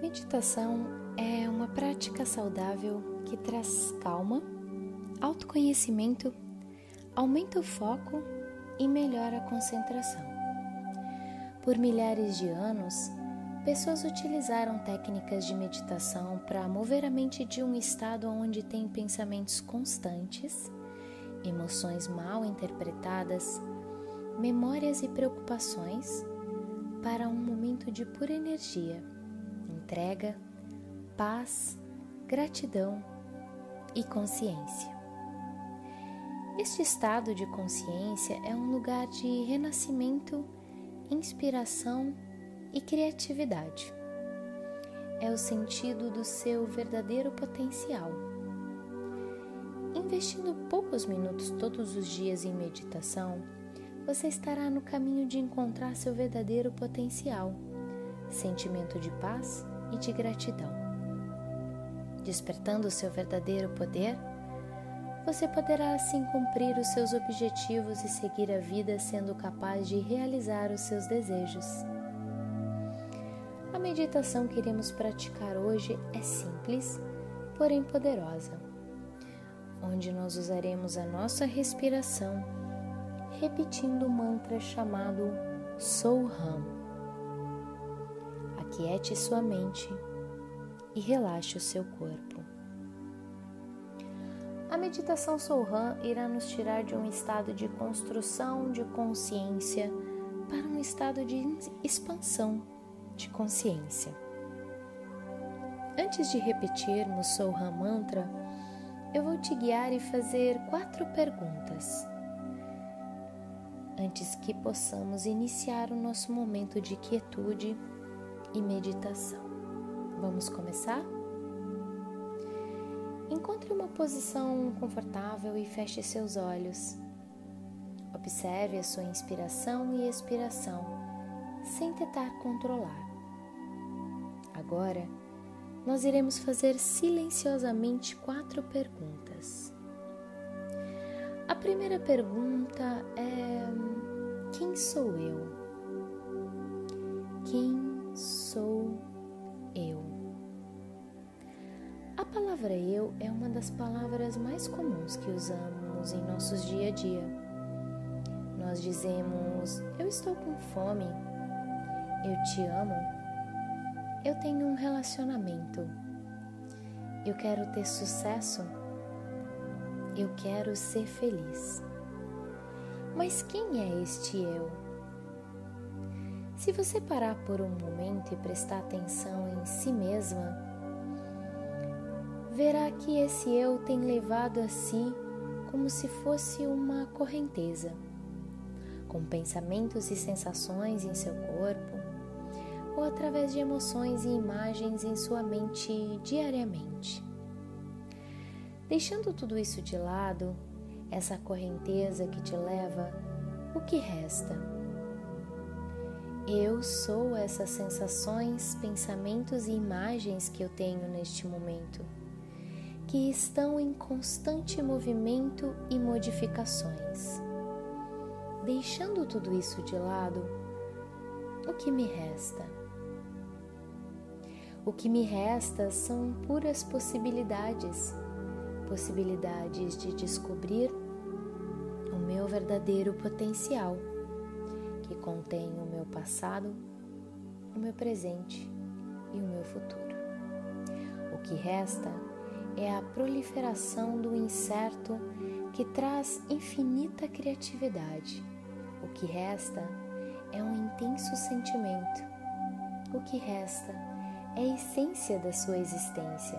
Meditação é uma prática saudável que traz calma, autoconhecimento, aumenta o foco e melhora a concentração. Por milhares de anos, pessoas utilizaram técnicas de meditação para mover a mente de um estado onde tem pensamentos constantes, emoções mal interpretadas, memórias e preocupações, para um momento de pura energia entrega, paz, gratidão e consciência. Este estado de consciência é um lugar de renascimento, inspiração e criatividade. É o sentido do seu verdadeiro potencial. Investindo poucos minutos todos os dias em meditação, você estará no caminho de encontrar seu verdadeiro potencial, sentimento de paz e de gratidão. Despertando o seu verdadeiro poder, você poderá assim cumprir os seus objetivos e seguir a vida sendo capaz de realizar os seus desejos. A meditação que iremos praticar hoje é simples, porém poderosa, onde nós usaremos a nossa respiração repetindo o mantra chamado Soham aquiete sua mente e relaxe o seu corpo. A meditação Sohan irá nos tirar de um estado de construção de consciência para um estado de expansão de consciência. Antes de repetirmos Sohan Mantra, eu vou te guiar e fazer quatro perguntas antes que possamos iniciar o nosso momento de quietude e meditação. Vamos começar? Encontre uma posição confortável e feche seus olhos. Observe a sua inspiração e expiração, sem tentar controlar. Agora, nós iremos fazer silenciosamente quatro perguntas. A primeira pergunta é: Quem sou eu? Quem sou eu. A palavra eu é uma das palavras mais comuns que usamos em nossos dia a dia. Nós dizemos: Eu estou com fome, eu te amo, eu tenho um relacionamento, eu quero ter sucesso, eu quero ser feliz. Mas quem é este eu? Se você parar por um momento e prestar atenção em si mesma, verá que esse eu tem levado a si como se fosse uma correnteza, com pensamentos e sensações em seu corpo, ou através de emoções e imagens em sua mente diariamente. Deixando tudo isso de lado, essa correnteza que te leva, o que resta? Eu sou essas sensações, pensamentos e imagens que eu tenho neste momento, que estão em constante movimento e modificações. Deixando tudo isso de lado, o que me resta? O que me resta são puras possibilidades possibilidades de descobrir o meu verdadeiro potencial contém o meu passado, o meu presente e o meu futuro. O que resta é a proliferação do incerto que traz infinita criatividade. O que resta é um intenso sentimento. O que resta é a essência da sua existência,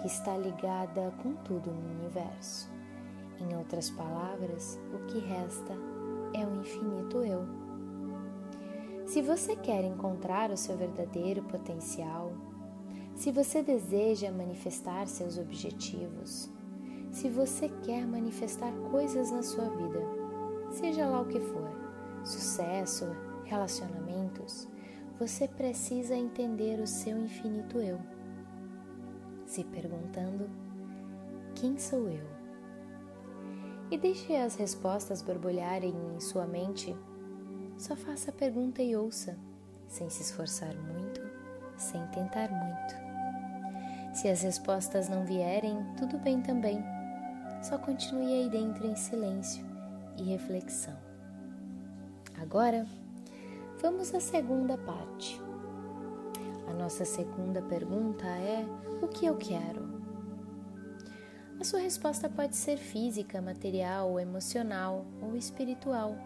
que está ligada com tudo no universo. Em outras palavras, o que resta é o infinito eu. Se você quer encontrar o seu verdadeiro potencial, se você deseja manifestar seus objetivos, se você quer manifestar coisas na sua vida, seja lá o que for, sucesso, relacionamentos, você precisa entender o seu infinito eu. Se perguntando: quem sou eu? E deixe as respostas borbulharem em sua mente só faça a pergunta e ouça, sem se esforçar muito sem tentar muito. Se as respostas não vierem, tudo bem também. Só continue aí dentro em silêncio e reflexão. Agora, vamos à segunda parte. A nossa segunda pergunta é: o que eu quero? A sua resposta pode ser física, material, emocional ou espiritual.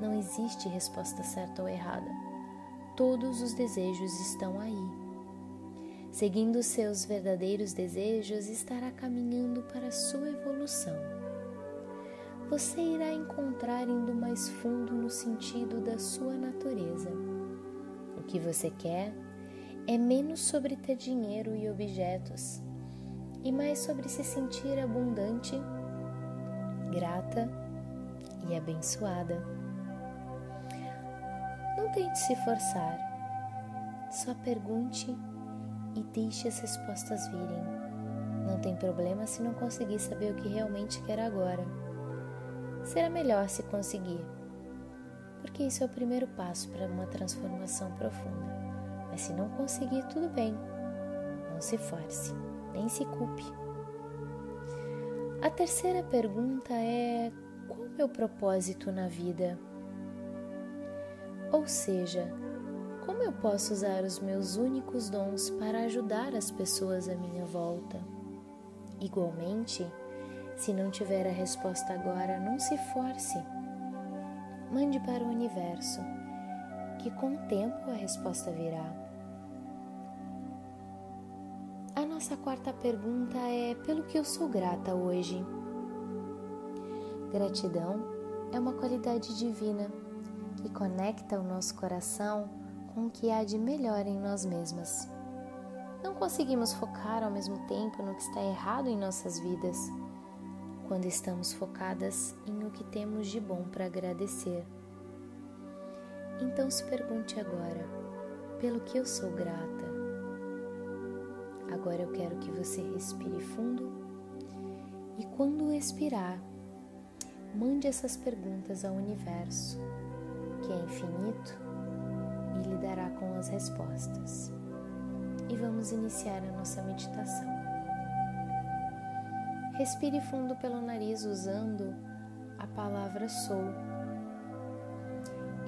Não existe resposta certa ou errada. Todos os desejos estão aí Seguindo seus verdadeiros desejos, estará caminhando para a sua evolução. Você irá encontrar indo mais fundo no sentido da sua natureza. O que você quer é menos sobre ter dinheiro e objetos e mais sobre se sentir abundante, grata e abençoada. Não tente se forçar, só pergunte e deixe as respostas virem. Não tem problema se não conseguir saber o que realmente quer agora. Será melhor se conseguir, porque isso é o primeiro passo para uma transformação profunda. Mas se não conseguir, tudo bem. Não se force, nem se culpe. A terceira pergunta é: qual é o meu propósito na vida? Ou seja, como eu posso usar os meus únicos dons para ajudar as pessoas à minha volta? Igualmente, se não tiver a resposta agora, não se force. Mande para o universo, que com o tempo a resposta virá. A nossa quarta pergunta é: pelo que eu sou grata hoje? Gratidão é uma qualidade divina que conecta o nosso coração com o que há de melhor em nós mesmas. Não conseguimos focar ao mesmo tempo no que está errado em nossas vidas, quando estamos focadas em o que temos de bom para agradecer. Então se pergunte agora: pelo que eu sou grata? Agora eu quero que você respire fundo e, quando expirar, mande essas perguntas ao universo, que é infinito e lhe dará com as respostas. E vamos iniciar a nossa meditação. Respire fundo pelo nariz usando a palavra sou.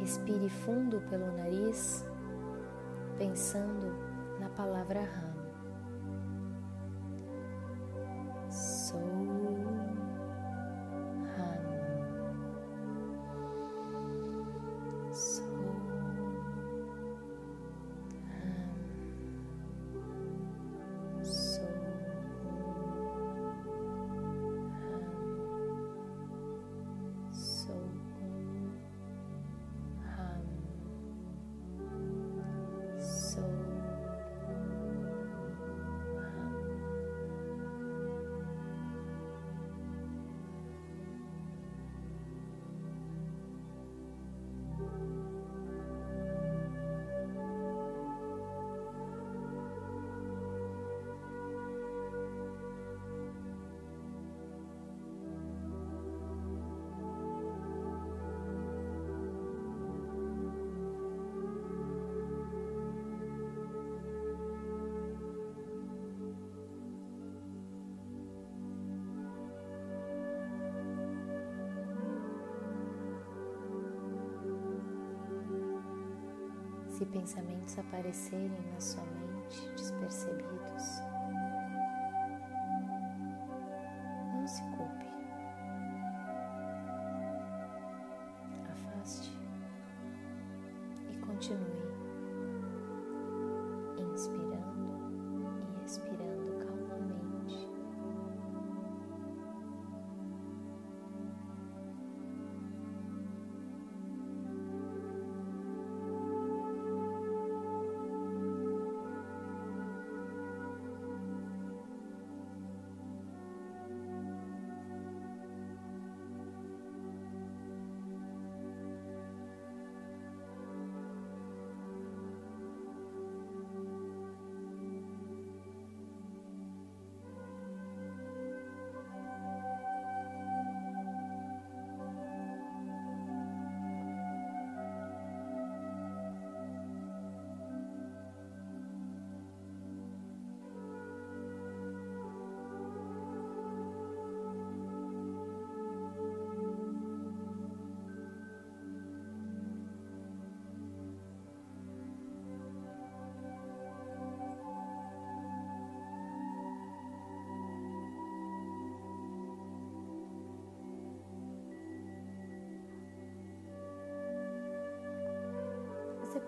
Expire fundo pelo nariz pensando na palavra ram. Pensamentos aparecerem na sua mente despercebidos, não se culpe. Afaste e continue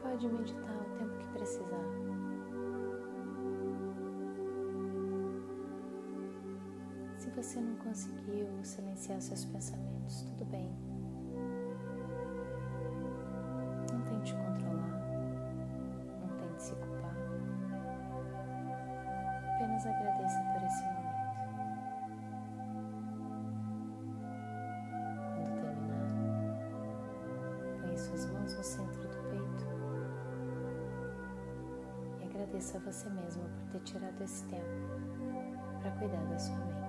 pode meditar o tempo que precisar. Se você não conseguiu silenciar seus pensamentos, tudo bem. Agradeça a você mesmo por ter tirado esse tempo para cuidar da sua mente.